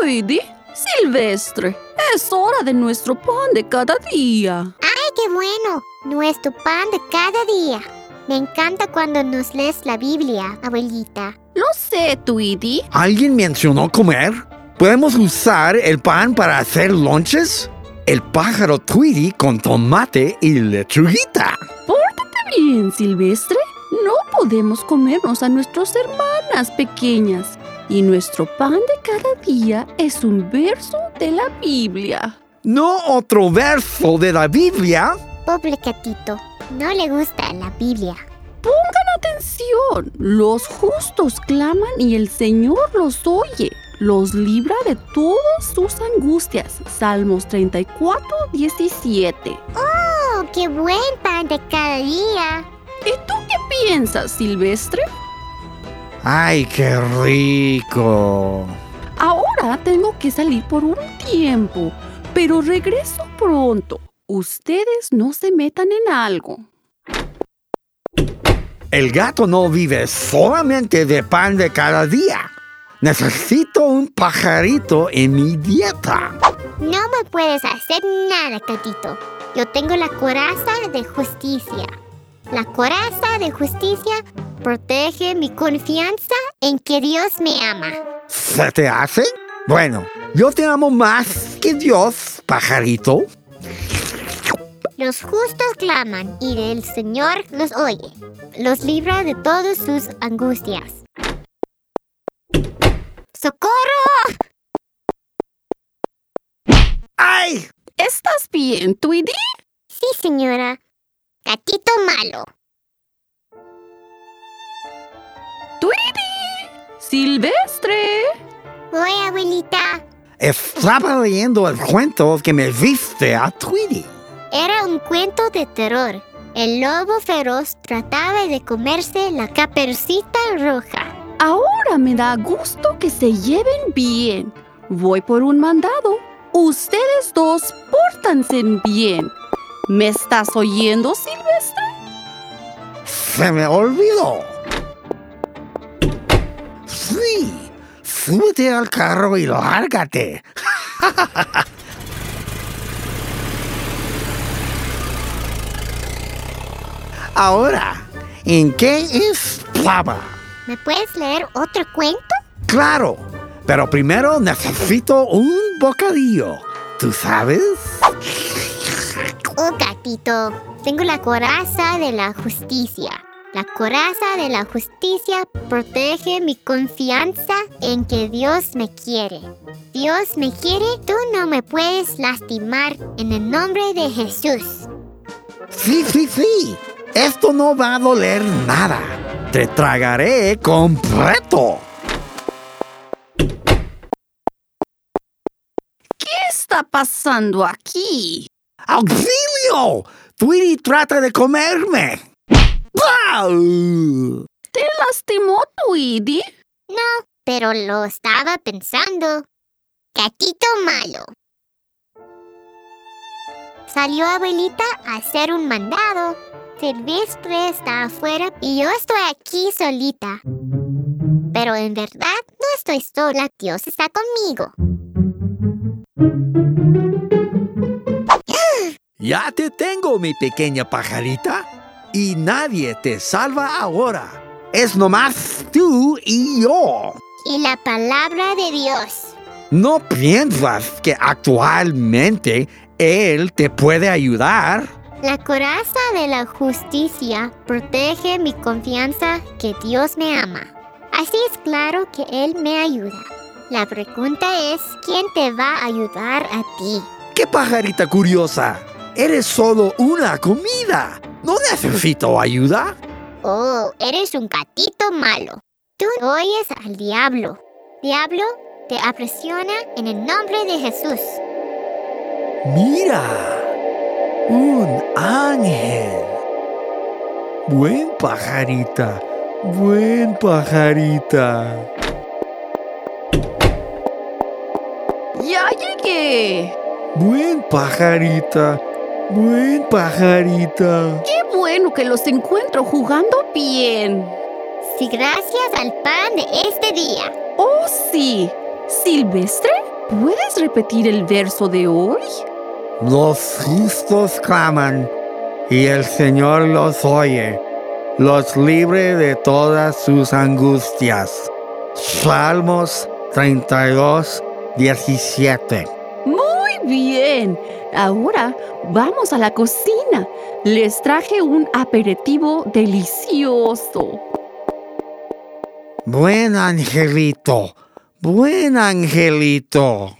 Tweety, Silvestre, es hora de nuestro pan de cada día. ¡Ay, qué bueno! Nuestro pan de cada día. Me encanta cuando nos lees la Biblia, abuelita. Lo sé, Tweety. ¿Alguien mencionó comer? ¿Podemos usar el pan para hacer lonches? El pájaro Tweety con tomate y lechuguita. Pórtate bien, Silvestre. No podemos comernos a nuestras hermanas pequeñas. Y nuestro pan de cada día es un verso de la Biblia. ¿No otro verso de la Biblia? Pobre gatito, no le gusta la Biblia. Pongan atención. Los justos claman y el Señor los oye. Los libra de todas sus angustias. Salmos 34, 17. ¡Oh, qué buen pan de cada día! ¿Y tú qué piensas, Silvestre? ¡Ay, qué rico! Ahora tengo que salir por un tiempo, pero regreso pronto. Ustedes no se metan en algo. El gato no vive solamente de pan de cada día. Necesito un pajarito en mi dieta. No me puedes hacer nada, gatito. Yo tengo la coraza de justicia. La coraza de justicia protege mi confianza en que Dios me ama. ¿Se te hace? Bueno, yo te amo más que Dios, pajarito. Los justos claman y el Señor los oye. Los libra de todas sus angustias. ¡Socorro! ¡Ay! ¿Estás bien, Tweety? Sí, señora. Gatito malo. ¡Silvestre! Voy, abuelita. Estaba leyendo el cuento que me viste a Tweety. Era un cuento de terror. El lobo feroz trataba de comerse la capercita roja. Ahora me da gusto que se lleven bien. Voy por un mandado. Ustedes dos pórtanse bien. ¿Me estás oyendo, Silvestre? Se me olvidó. Súbete al carro y lárgate. Ahora, ¿en qué estaba? ¿Me puedes leer otro cuento? Claro, pero primero necesito un bocadillo. ¿Tú sabes? Oh, gatito, tengo la coraza de la justicia. La coraza de la justicia protege mi confianza en que Dios me quiere. Dios me quiere, tú no me puedes lastimar en el nombre de Jesús. Sí, sí, sí. Esto no va a doler nada. Te tragaré completo. ¿Qué está pasando aquí? ¡Auxilio! Tweety trata de comerme. ¡Pau! ¿Te lastimó, Tweety? No, pero lo estaba pensando. Gatito malo. Salió abuelita a hacer un mandado. Silvestre está afuera y yo estoy aquí solita. Pero en verdad no estoy sola, Dios está conmigo. Ya te tengo, mi pequeña pajarita. Y nadie te salva ahora. Es nomás tú y yo. Y la palabra de Dios. ¿No piensas que actualmente Él te puede ayudar? La coraza de la justicia protege mi confianza que Dios me ama. Así es claro que Él me ayuda. La pregunta es, ¿quién te va a ayudar a ti? ¡Qué pajarita curiosa! Eres solo una comida. No necesito ayuda. Oh, eres un gatito malo. Tú oyes al diablo. Diablo, te apresiona en el nombre de Jesús. Mira, un ángel. Buen pajarita, buen pajarita. ¡Ya llegué! Buen pajarita, buen pajarita. ¡Qué bueno que los encuentro jugando bien! Sí, gracias al pan de este día. ¡Oh, sí! ¿Silvestre? ¿Puedes repetir el verso de hoy? Los justos claman y el Señor los oye, los libre de todas sus angustias. Salmos 32, 17. Muy bien. Ahora vamos a la cocina. Les traje un aperitivo delicioso. Buen angelito, buen angelito.